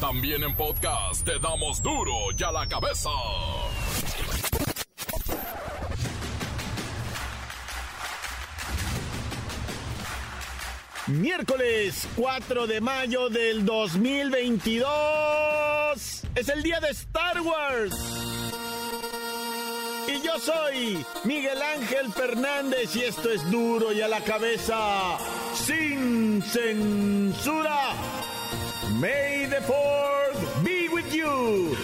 También en podcast te damos duro y a la cabeza. Miércoles 4 de mayo del 2022. Es el día de Star Wars. Y yo soy Miguel Ángel Fernández y esto es duro y a la cabeza. Sin censura. May the fourth be with you.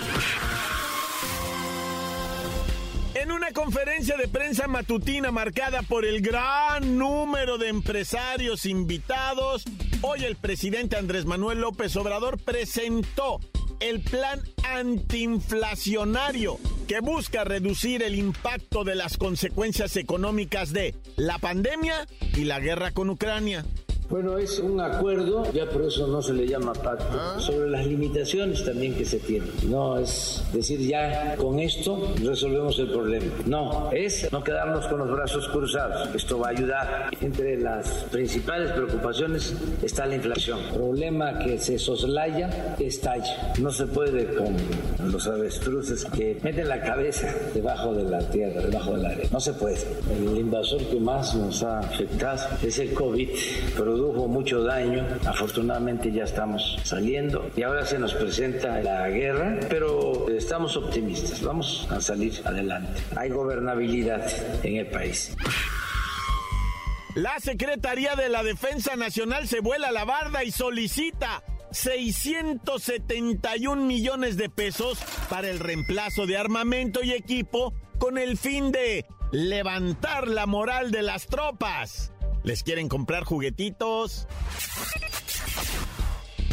En una conferencia de prensa matutina marcada por el gran número de empresarios invitados, hoy el presidente Andrés Manuel López Obrador presentó el plan antiinflacionario que busca reducir el impacto de las consecuencias económicas de la pandemia y la guerra con Ucrania. Bueno, es un acuerdo, ya por eso no se le llama pacto, sobre las limitaciones también que se tienen. No es decir, ya con esto resolvemos el problema. No, es no quedarnos con los brazos cruzados. Esto va a ayudar. Entre las principales preocupaciones está la inflación. Problema que se soslaya, estalla. No se puede con los avestruces que meten la cabeza debajo de la tierra, debajo del aire. No se puede. El invasor que más nos ha afectado es el COVID. Produjo mucho daño. Afortunadamente ya estamos saliendo y ahora se nos presenta la guerra, pero estamos optimistas. Vamos a salir adelante. Hay gobernabilidad en el país. La Secretaría de la Defensa Nacional se vuela la barda y solicita 671 millones de pesos para el reemplazo de armamento y equipo con el fin de levantar la moral de las tropas. ¿Les quieren comprar juguetitos?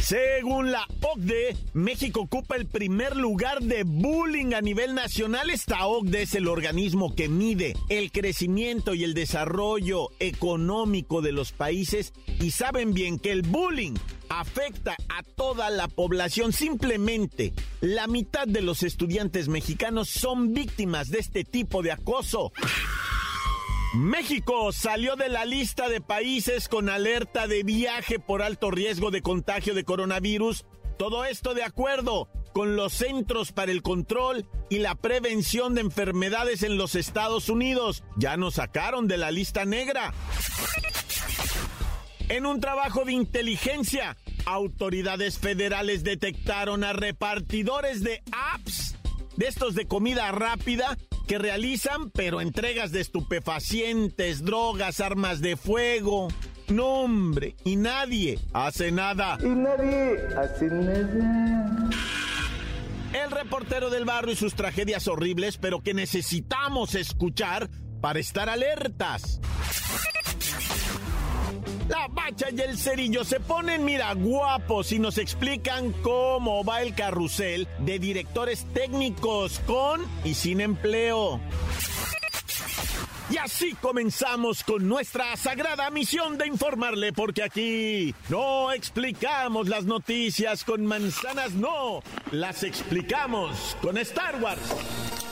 Según la OCDE, México ocupa el primer lugar de bullying a nivel nacional. Esta OCDE es el organismo que mide el crecimiento y el desarrollo económico de los países y saben bien que el bullying afecta a toda la población. Simplemente la mitad de los estudiantes mexicanos son víctimas de este tipo de acoso. México salió de la lista de países con alerta de viaje por alto riesgo de contagio de coronavirus. Todo esto de acuerdo con los Centros para el Control y la Prevención de Enfermedades en los Estados Unidos. Ya nos sacaron de la lista negra. En un trabajo de inteligencia, autoridades federales detectaron a repartidores de apps, de estos de comida rápida, que realizan, pero entregas de estupefacientes, drogas, armas de fuego. No, hombre, y nadie hace nada. Y nadie hace nada. El reportero del barrio y sus tragedias horribles, pero que necesitamos escuchar para estar alertas. La bacha y el cerillo se ponen, mira, guapos y nos explican cómo va el carrusel de directores técnicos con y sin empleo. Y así comenzamos con nuestra sagrada misión de informarle, porque aquí no explicamos las noticias con manzanas, no, las explicamos con Star Wars.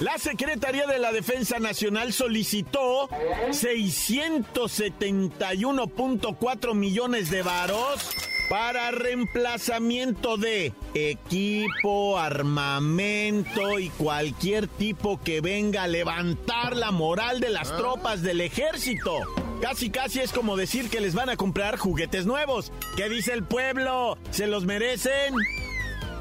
La Secretaría de la Defensa Nacional solicitó 671.4 millones de varos para reemplazamiento de equipo, armamento y cualquier tipo que venga a levantar la moral de las tropas del ejército. Casi casi es como decir que les van a comprar juguetes nuevos. ¿Qué dice el pueblo? ¿Se los merecen?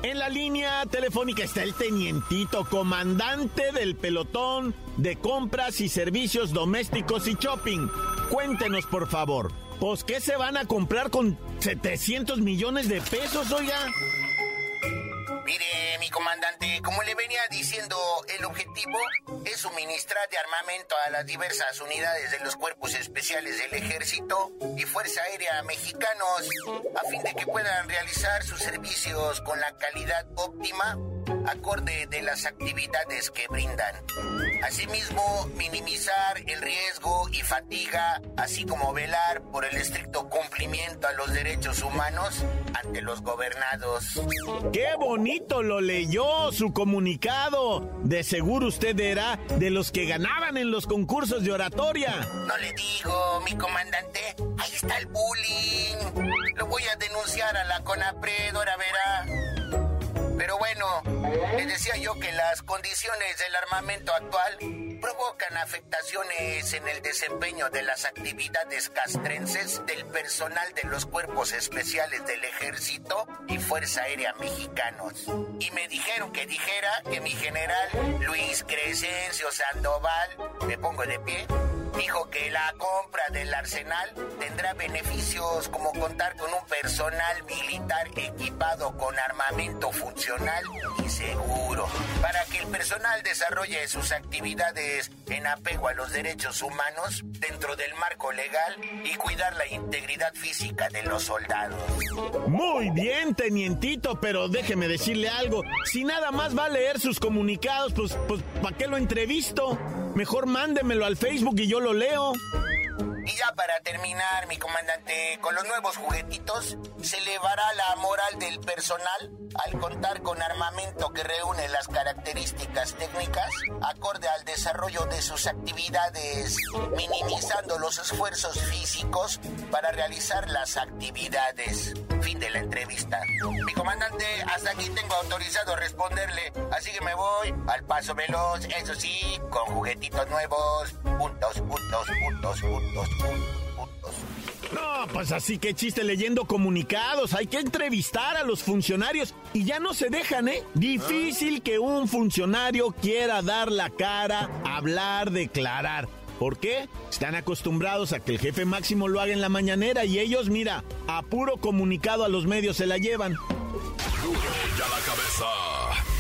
En la línea telefónica está el tenientito, comandante del pelotón de compras y servicios domésticos y shopping. Cuéntenos, por favor, ¿pues qué se van a comprar con 700 millones de pesos, oiga? Mire, mi comandante, como le venía diciendo, el objetivo es suministrar de armamento a las diversas unidades de los cuerpos especiales del ejército y Fuerza Aérea mexicanos a fin de que puedan realizar sus servicios con la calidad óptima acorde de las actividades que brindan. Asimismo, minimizar el riesgo y fatiga, así como velar por el estricto cumplimiento a los derechos humanos ante los gobernados. ¡Qué bonito lo leyó su comunicado! De seguro usted era de los que ganaban en los concursos de oratoria. No le digo, mi comandante, ahí está el bullying. Lo voy a denunciar a la CONAPRED, ahora verá. Pero bueno, les decía yo que las condiciones del armamento actual provocan afectaciones en el desempeño de las actividades castrenses del personal de los cuerpos especiales del ejército y Fuerza Aérea mexicanos. Y me dijeron que dijera que mi general Luis Crescencio Sandoval, me pongo de pie, dijo que la compra del arsenal tendrá beneficios como contar con un personal militar equipado con armamento funcional y seguro, para que el personal desarrolle sus actividades en apego a los derechos humanos dentro del marco legal y cuidar la integridad física de los soldados. Muy bien, tenientito, pero déjeme decirle algo. Si nada más va a leer sus comunicados, pues, pues ¿para qué lo entrevisto? Mejor mándemelo al Facebook y yo lo leo. Y ya para terminar, mi comandante, con los nuevos juguetitos se elevará la moral del personal al contar con armamento que reúne las características técnicas acorde al desarrollo de sus actividades, minimizando los esfuerzos físicos para realizar las actividades. Fin de la entrevista. Mi comandante, hasta aquí tengo autorizado responderle, así que me voy al paso veloz, eso sí, con juguetitos nuevos, puntos, puntos, puntos, puntos. No, pues así que chiste leyendo comunicados. Hay que entrevistar a los funcionarios y ya no se dejan, ¿eh? Difícil que un funcionario quiera dar la cara, hablar, declarar. ¿Por qué? Están acostumbrados a que el jefe máximo lo haga en la mañanera y ellos, mira, a puro comunicado a los medios se la llevan. Ya la cabeza.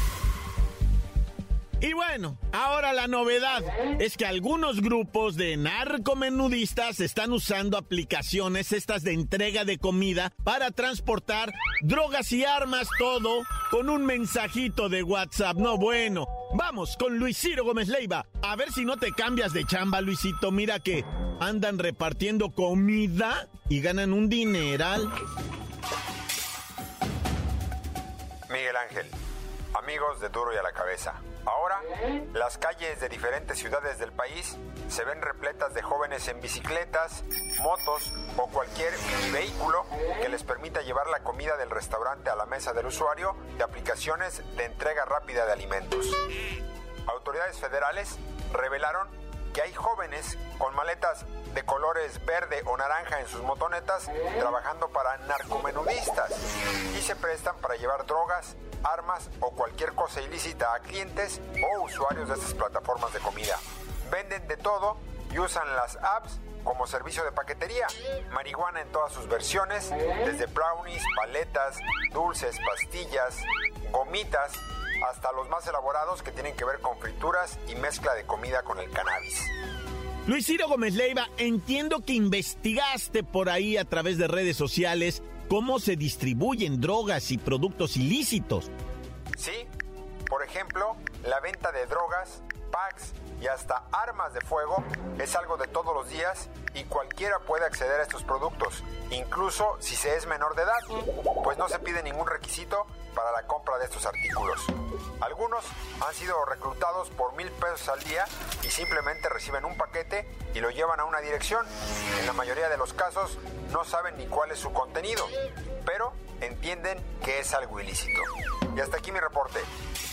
Y bueno, ahora la novedad es que algunos grupos de narcomenudistas están usando aplicaciones estas de entrega de comida para transportar drogas y armas, todo con un mensajito de WhatsApp. No bueno. Vamos con Luis Ciro Gómez Leiva. A ver si no te cambias de chamba, Luisito. Mira que andan repartiendo comida y ganan un dineral. Miguel Ángel, amigos de Duro y a la Cabeza. Ahora, las calles de diferentes ciudades del país se ven repletas de jóvenes en bicicletas, motos o cualquier vehículo que les permita llevar la comida del restaurante a la mesa del usuario de aplicaciones de entrega rápida de alimentos. Autoridades federales revelaron que hay jóvenes con maletas de colores verde o naranja en sus motonetas trabajando para narcomenudistas y se prestan para llevar drogas, armas o cualquier cosa ilícita a clientes o usuarios de estas plataformas de comida. Venden de todo y usan las apps como servicio de paquetería. Marihuana en todas sus versiones, desde brownies, paletas, dulces, pastillas, gomitas, hasta los más elaborados que tienen que ver con frituras y mezcla de comida con el cannabis. Luis Ciro Gómez Leiva, entiendo que investigaste por ahí a través de redes sociales cómo se distribuyen drogas y productos ilícitos. Sí, por ejemplo, la venta de drogas, packs y hasta armas de fuego es algo de todos los días y cualquiera puede acceder a estos productos, incluso si se es menor de edad, pues no se pide ningún requisito para la compra de estos artículos. Algunos han sido reclutados por mil pesos al día y simplemente reciben un paquete y lo llevan a una dirección. En la mayoría de los casos no saben ni cuál es su contenido, pero entienden que es algo ilícito. Y hasta aquí mi reporte.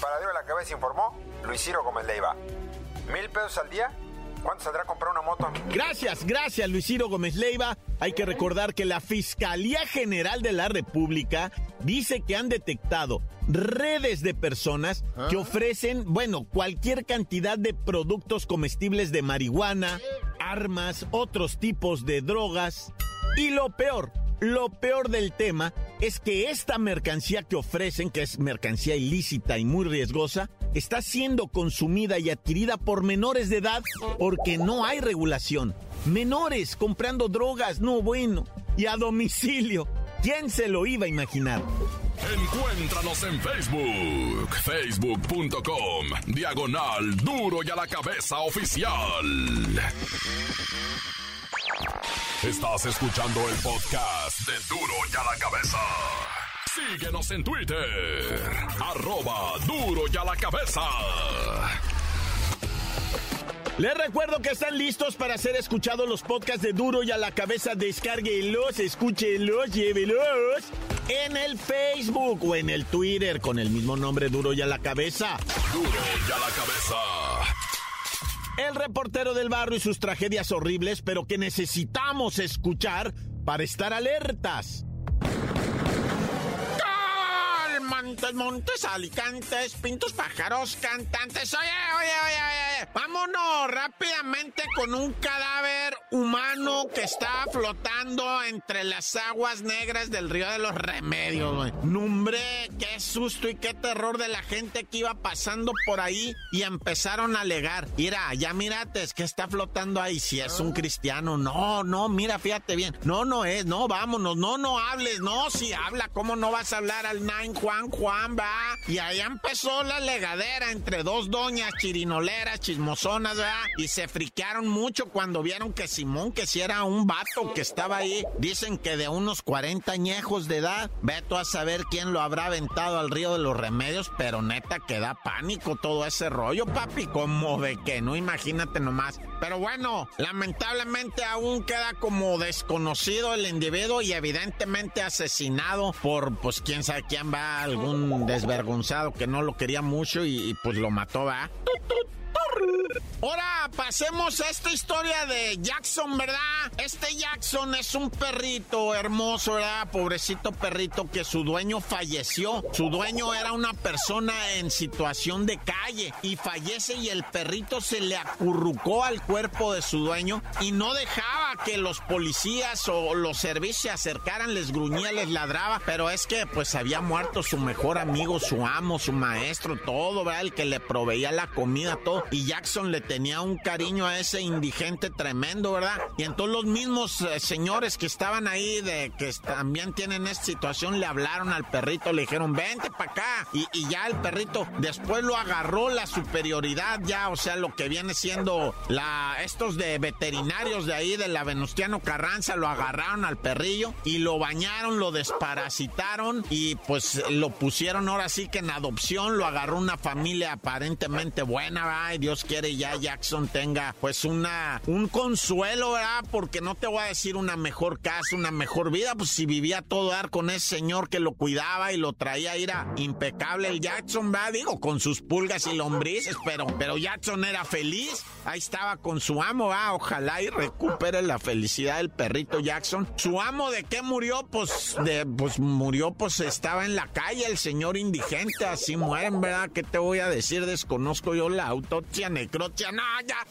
Para Dios de la Cabeza informó Luis Ciro Gómez Leiva. ¿Mil pesos al día? ¿Cuánto saldrá comprar una moto? Gracias, gracias Luis Ciro Gómez Leiva. Hay que recordar que la Fiscalía General de la República dice que han detectado redes de personas que ofrecen, bueno, cualquier cantidad de productos comestibles de marihuana, armas, otros tipos de drogas. Y lo peor, Lo peor del tema es que esta mercancía que ofrecen, que es mercancía ilícita y muy riesgosa, está siendo consumida y adquirida por menores de edad porque no hay regulación. Menores comprando drogas, no bueno, y a domicilio. ¿Quién se lo iba a imaginar? Encuéntranos en Facebook, facebook.com, diagonal duro y a la cabeza oficial. Estás escuchando el podcast de duro y a la cabeza. Síguenos en Twitter, arroba duro y a la cabeza. Les recuerdo que están listos para ser escuchados los podcasts de Duro y a la cabeza. Descárguelos, escúchelos, llévelos en el Facebook o en el Twitter con el mismo nombre Duro y a la cabeza. Duro y a la cabeza. El reportero del barrio y sus tragedias horribles, pero que necesitamos escuchar para estar alertas. man Montes, montes, alicantes, pintos, pájaros, cantantes. Oye, oye, oye, oye. Vámonos rápidamente con un cadáver humano que está flotando entre las aguas negras del río de los remedios, güey. Nombre, qué susto y qué terror de la gente que iba pasando por ahí y empezaron a alegar. Mira, ya mírate, es que está flotando ahí. Si es un cristiano, no, no, mira, fíjate bien. No, no es, no, vámonos, no, no hables, no, si habla, ¿cómo no vas a hablar al Nine Juan Juan, va? Y ahí empezó la legadera entre dos doñas chirinoleras, chismosonas, ¿verdad? Y se friquearon mucho cuando vieron que Simón, que si era un vato que estaba ahí, dicen que de unos 40 añejos de edad, veto a saber quién lo habrá aventado al río de los remedios, pero neta que da pánico todo ese rollo, papi, como de que no, imagínate nomás. Pero bueno, lamentablemente aún queda como desconocido el individuo y evidentemente asesinado por, pues quién sabe quién va, algún desvergonzado que no lo quería mucho y, pues lo mató, va. Ahora pasemos a esta historia de Jackson, ¿verdad? Este Jackson es un perrito hermoso, ¿verdad? Pobrecito perrito que su dueño falleció. Su dueño era una persona en situación de calle y fallece y el perrito se le acurrucó al cuerpo de su dueño y no dejaba que los policías o los servicios se acercaran, les gruñía, les ladraba, pero es que pues había muerto su mejor amigo, su amo, su maestro, todo, ¿verdad? El que le proveía la comida, todo. Y Jackson le tenía un cariño a ese indigente tremendo, ¿verdad? Y entonces los mismos eh, señores que estaban ahí, que también tienen esta situación, le hablaron al perrito, le dijeron, vente para acá. Y, y ya el perrito después lo agarró la superioridad, ya, o sea, lo que viene siendo la estos de veterinarios de ahí, de la Venustiano Carranza, lo agarraron al perrillo y lo bañaron, lo desparasitaron y pues lo pusieron ahora sí que en adopción, lo agarró una familia aparentemente buena, ¿verdad? Y Dios quiere ya Jackson tenga pues una un consuelo, ¿verdad? Porque no te voy a decir una mejor casa, una mejor vida, pues si vivía todo dar con ese señor que lo cuidaba y lo traía, era impecable el Jackson, ¿verdad? Digo, con sus pulgas y lombrices, pero, pero Jackson era feliz, ahí estaba con su amo, ¿verdad? Ojalá y recupere la felicidad del perrito Jackson. ¿Su amo de qué murió? Pues, de, pues murió, pues estaba en la calle, el señor indigente, así mueren, ¿verdad? ¿Qué te voy a decir? Desconozco yo la autopsia, necropsia, no, ya.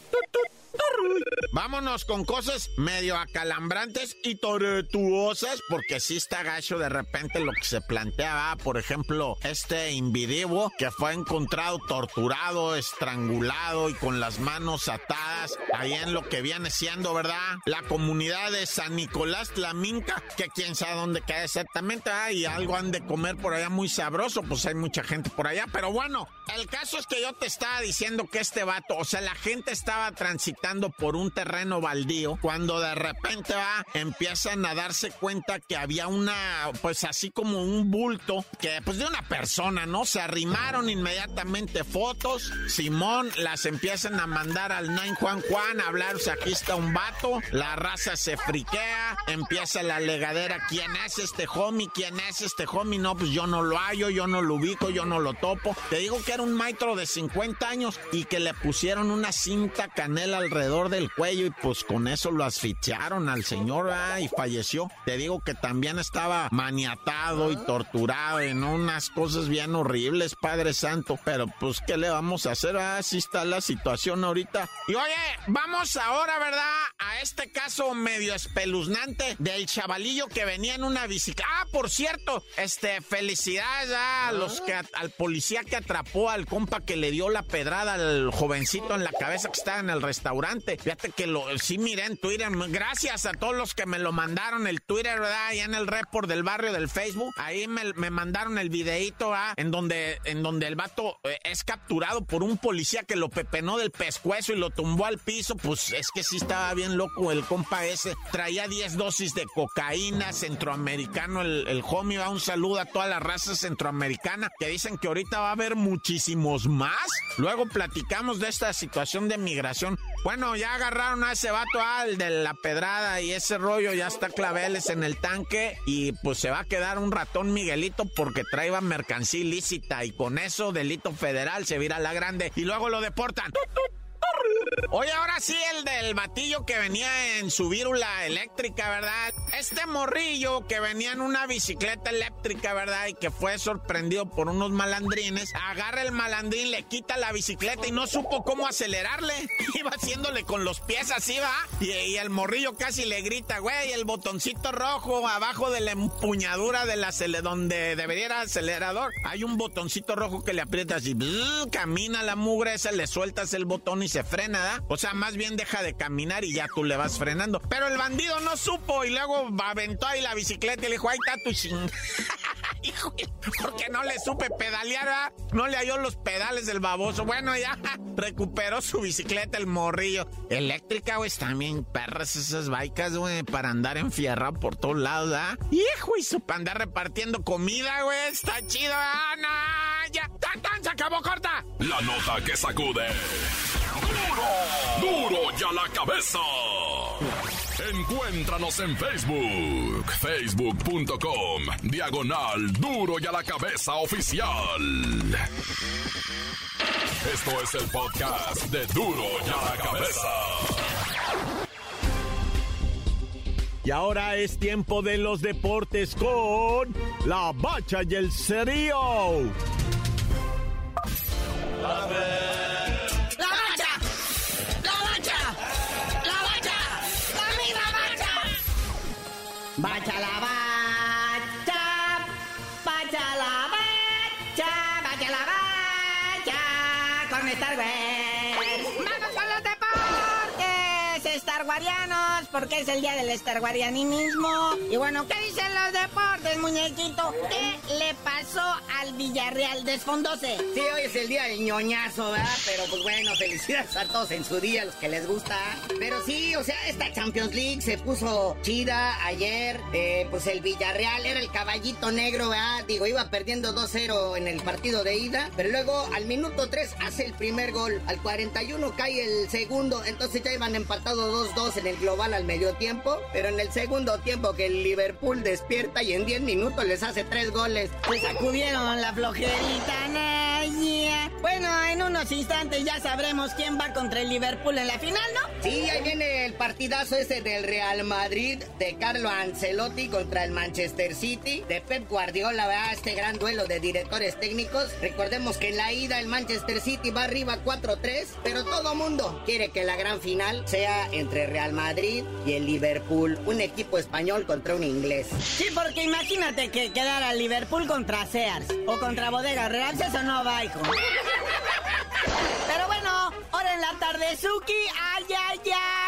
Vámonos con cosas medio acalambrantes y tortuosas, porque sí está gacho de repente lo que se planteaba. Por ejemplo, este individuo que fue encontrado torturado, estrangulado y con las manos atadas, ahí en lo que viene siendo, ¿verdad? La comunidad de San Nicolás Tlaminca, que quién sabe dónde queda exactamente, ¿verdad? y algo han de comer por allá muy sabroso, pues hay mucha gente por allá. Pero bueno, el caso es que yo te estaba diciendo que este vato, o sea, la gente estaba transitando por un terreno baldío cuando de repente va, empiezan a darse cuenta que había una, pues así como un bulto, que pues de una persona, ¿no? Se arrimaron inmediatamente fotos, Simón las empiezan a mandar al Nine Juan Juan a hablar, o sea, aquí está un vato, la raza se friquea, empieza la legadera, ¿quién es este homie? ¿Quién es este homie? No, pues yo no lo hallo, yo no lo ubico, yo no lo topo. Te digo que era un maestro de 50 años y que le pusieron una cinta canela al alrededor del cuello y pues con eso lo asfixiaron al señor ah, y falleció. Te digo que también estaba maniatado y torturado en unas cosas bien horribles, Padre Santo. Pero pues, ¿qué le vamos a hacer? Así está la situación ahorita. Y oye, vamos ahora, ¿verdad? A este caso medio espeluznante del chavalillo que venía en una bicicleta. Ah, por cierto, este, felicidades a los que, al policía que atrapó al compa que le dio la pedrada al jovencito en la cabeza que estaba en el restaurante. Fíjate que lo, sí miré en Twitter. Gracias a todos los que me lo mandaron el Twitter, ¿verdad? Allá en el report del barrio del Facebook. Ahí me, me mandaron el videito, ¿ah? En donde, en donde el vato eh, es capturado por un policía que lo pepenó del pescuezo y lo tumbó al piso. Pues es que sí estaba bien loco el compa ese. Traía 10 dosis de cocaína, centroamericano, el, el homie. Un saludo a toda la raza centroamericana que dicen que ahorita va a haber muchísimos más. Luego platicamos de esta situación de migración. Bueno, ya agarraron a ese vato al de la pedrada y ese rollo ya está claveles en el tanque y pues se va a quedar un ratón Miguelito porque traía mercancía ilícita y con eso delito federal se vira la grande y luego lo deportan. Oye, ahora sí, el del batillo que venía en su vírula eléctrica, ¿verdad? Este morrillo que venía en una bicicleta eléctrica, ¿verdad? Y que fue sorprendido por unos malandrines, agarra el malandrín, le quita la bicicleta y no supo cómo acelerarle. Iba haciéndole con los pies así, ¿va? Y, el morrillo casi le grita, güey, el botoncito rojo abajo de la empuñadura de la donde debería ir acelerador. Hay un botoncito rojo que le aprieta así, camina la mugre, se le sueltas el botón y se frena, O sea, más bien deja de caminar y ya tú le vas frenando. Pero el bandido no supo y luego aventó ahí la bicicleta y le dijo, ahí está tu ching. Porque no le supe pedalear, no le halló los pedales del baboso. Bueno, ya recuperó su bicicleta, el morrillo. Eléctrica, güey, también perras esas bikes, güey, para andar enfierrado por todos lados, ¿ah? Hijo, y su para andar repartiendo comida, güey, está chido, ¿ah? No, ya, tan, tan, se acabó corta. La nota que sacude. ¡Duro! ¡Duro ya la cabeza! Encuéntranos en Facebook, facebook.com, diagonal Duro y a la cabeza oficial. Esto es el podcast de Duro y a la cabeza. Y ahora es tiempo de los deportes con la bacha y el cerío. Bacha la bacha, bacha la bacha, bacha la bacha, con Star Wars. Porque es el día del Star Guarianismo. Y bueno, ¿qué dicen los deportes, muñequito? ¿Qué le pasó al Villarreal? Desfondose. Sí, hoy es el día del ñoñazo, ¿verdad? Pero pues bueno, felicidades a todos en su día, los que les gusta. Pero sí, o sea, esta Champions League se puso chida ayer. Eh, pues el Villarreal era el caballito negro, ¿verdad? Digo, iba perdiendo 2-0 en el partido de ida. Pero luego al minuto 3 hace el primer gol. Al 41 cae el segundo. Entonces ya iban empatados 2-2 en el global al medio tiempo. Pero en el segundo tiempo que el Liverpool despierta y en 10 minutos les hace 3 goles. Pues sacudieron la flojerita, Bueno, en unos instantes ya sabremos quién va contra el Liverpool en la final, ¿no? Sí, ahí viene el partidazo ese del Real Madrid, de Carlo Ancelotti contra el Manchester City, de Pep Guardiola, ¿verdad? Este gran duelo de directores técnicos. Recordemos que en la ida el Manchester City va arriba 4-3, pero todo mundo quiere que la gran final sea entre Real Madrid y el Liverpool, un equipo español contra un inglés. Sí, porque imagínate que quedara Liverpool contra Sears o contra Bodega Real, eso no va, Pero bueno, en la tarde, Suki, ay, ay,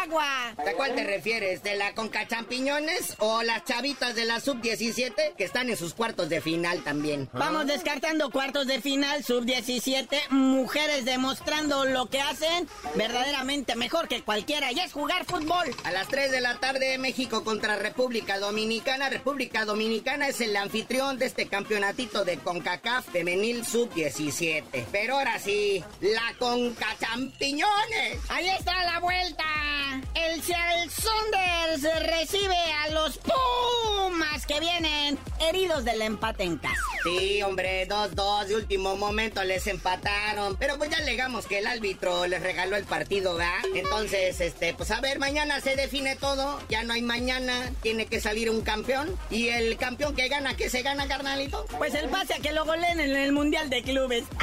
agua. ¿A cuál te refieres? ¿De la Conca Champiñones o las chavitas de la Sub-17 que están en sus cuartos de final también? Vamos descartando cuartos de final, Sub-17, mujeres demostrando lo que hacen verdaderamente mejor que cualquiera y es jugar fútbol. A las 3 de la tarde, México contra República Dominicana. República Dominicana es el anfitrión de este campeonatito de CONCACAF femenil Sub-17. Pero ahora sí, la Conca Champiñones. Ahí está la vuelta. El Seattle Saunders recibe a los Pumas que vienen heridos del empate en casa. Sí, hombre, 2-2 de último momento les empataron. Pero pues ya alegamos que el árbitro les regaló el partido, ¿verdad? Entonces, este, pues a ver, mañana se define todo. Ya no hay mañana, tiene que salir un campeón. Y el campeón que gana, ¿qué se gana, carnalito? Pues el pase a que lo goleen en el Mundial de Clubes.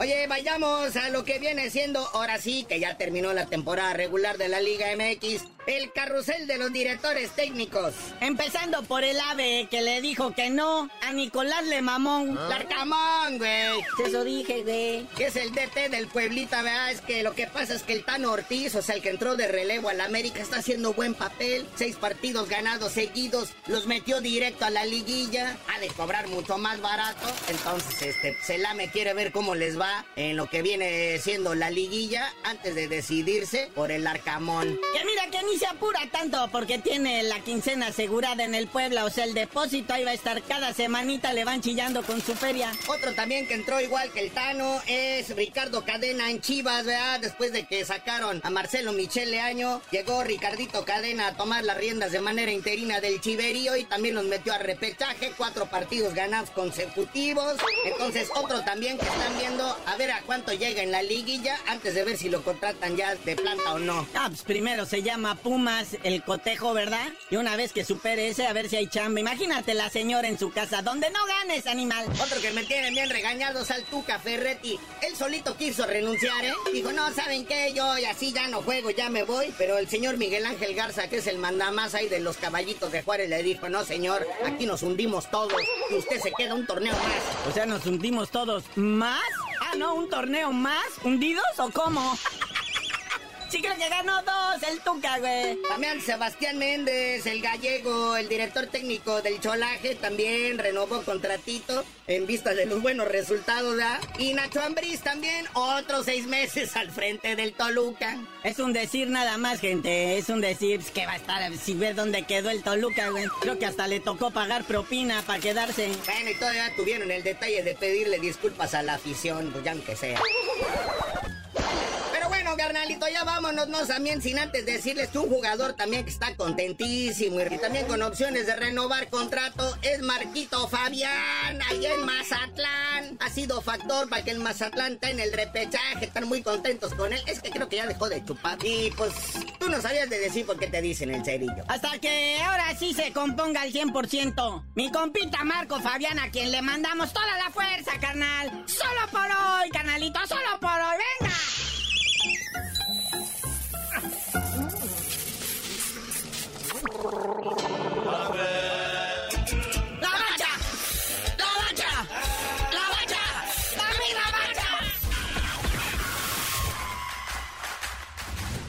Oye, vayamos a lo que viene siendo, ahora sí, que ya terminó la temporada regular de la Liga MX, el carrusel de los directores técnicos. Empezando por el ave que le dijo que no a Nicolás Lemamón. Larcamón, güey. Eso dije, güey. Que es el DT del Pueblita, ¿verdad? Es que lo que pasa es que el Tano Ortiz, o sea, el que entró de relevo al América, está haciendo buen papel. Seis partidos ganados seguidos, los metió directo a la liguilla. Ha de cobrar mucho más barato. Entonces, este, Celame quiere ver cómo les va en lo que viene siendo la liguilla antes de decidirse por el Arcamón. Que mira que ni se apura tanto porque tiene la quincena asegurada en el Puebla, o sea, el depósito ahí va a estar cada semanita, le van chillando con su feria. Otro también que entró igual que el Tano es Ricardo Cadena en Chivas, ¿verdad? Después de que sacaron a Marcelo Michele Año, llegó Ricardito Cadena a tomar las riendas de manera interina del Chiverío y también los metió a repechaje, cuatro partidos ganados consecutivos. Entonces, otro también que están viendo a ver a cuánto llega en la liguilla antes de ver si lo contratan ya de planta o no. Ah, pues primero se llama Pumas el cotejo, ¿verdad? Y una vez que supere ese, a ver si hay chamba. Imagínate la señora en su casa, donde no ganes, animal. Otro que me tiene bien regañado es al Tuca Ferretti. Él solito quiso renunciar, ¿eh? Dijo, no, ¿saben qué? Yo y así ya no juego, ya me voy. Pero el señor Miguel Ángel Garza, que es el mandamás ahí de los caballitos de Juárez, le dijo, no, señor, aquí nos hundimos todos y usted se queda un torneo más. O sea, nos hundimos todos más. No, un torneo más. ¿Hundidos o cómo? Sí creo que ganó dos el Tuca, güey. También Sebastián Méndez, el gallego, el director técnico del Cholaje, también renovó contratito en vista de los buenos resultados, ¿verdad? Y Nacho Ambriz también, otros seis meses al frente del Toluca. Es un decir nada más, gente. Es un decir que va a estar si ves dónde quedó el Toluca, güey. Creo que hasta le tocó pagar propina para quedarse. Bueno, y todavía tuvieron el detalle de pedirle disculpas a la afición, pues ya aunque sea. Carnalito, ya vámonos, no también sin antes decirles que un jugador también que está contentísimo y también con opciones de renovar contrato es Marquito Fabián, ahí en Mazatlán. Ha sido factor para que el Mazatlán está en el repechaje, están muy contentos con él. Es que creo que ya dejó de chupar. Y pues tú no sabías de decir por qué te dicen el cerillo. Hasta que ahora sí se componga al 100%. Mi compita Marco Fabián, a quien le mandamos toda la fuerza, carnal. Solo por hoy, carnalito, solo por hoy, venga.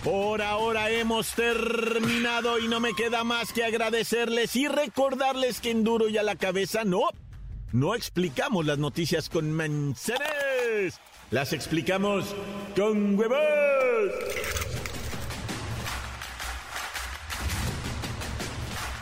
Por ahora hemos terminado y no me queda más que agradecerles y recordarles que en duro y a la cabeza no, no explicamos las noticias con manzanas, las explicamos con huevos.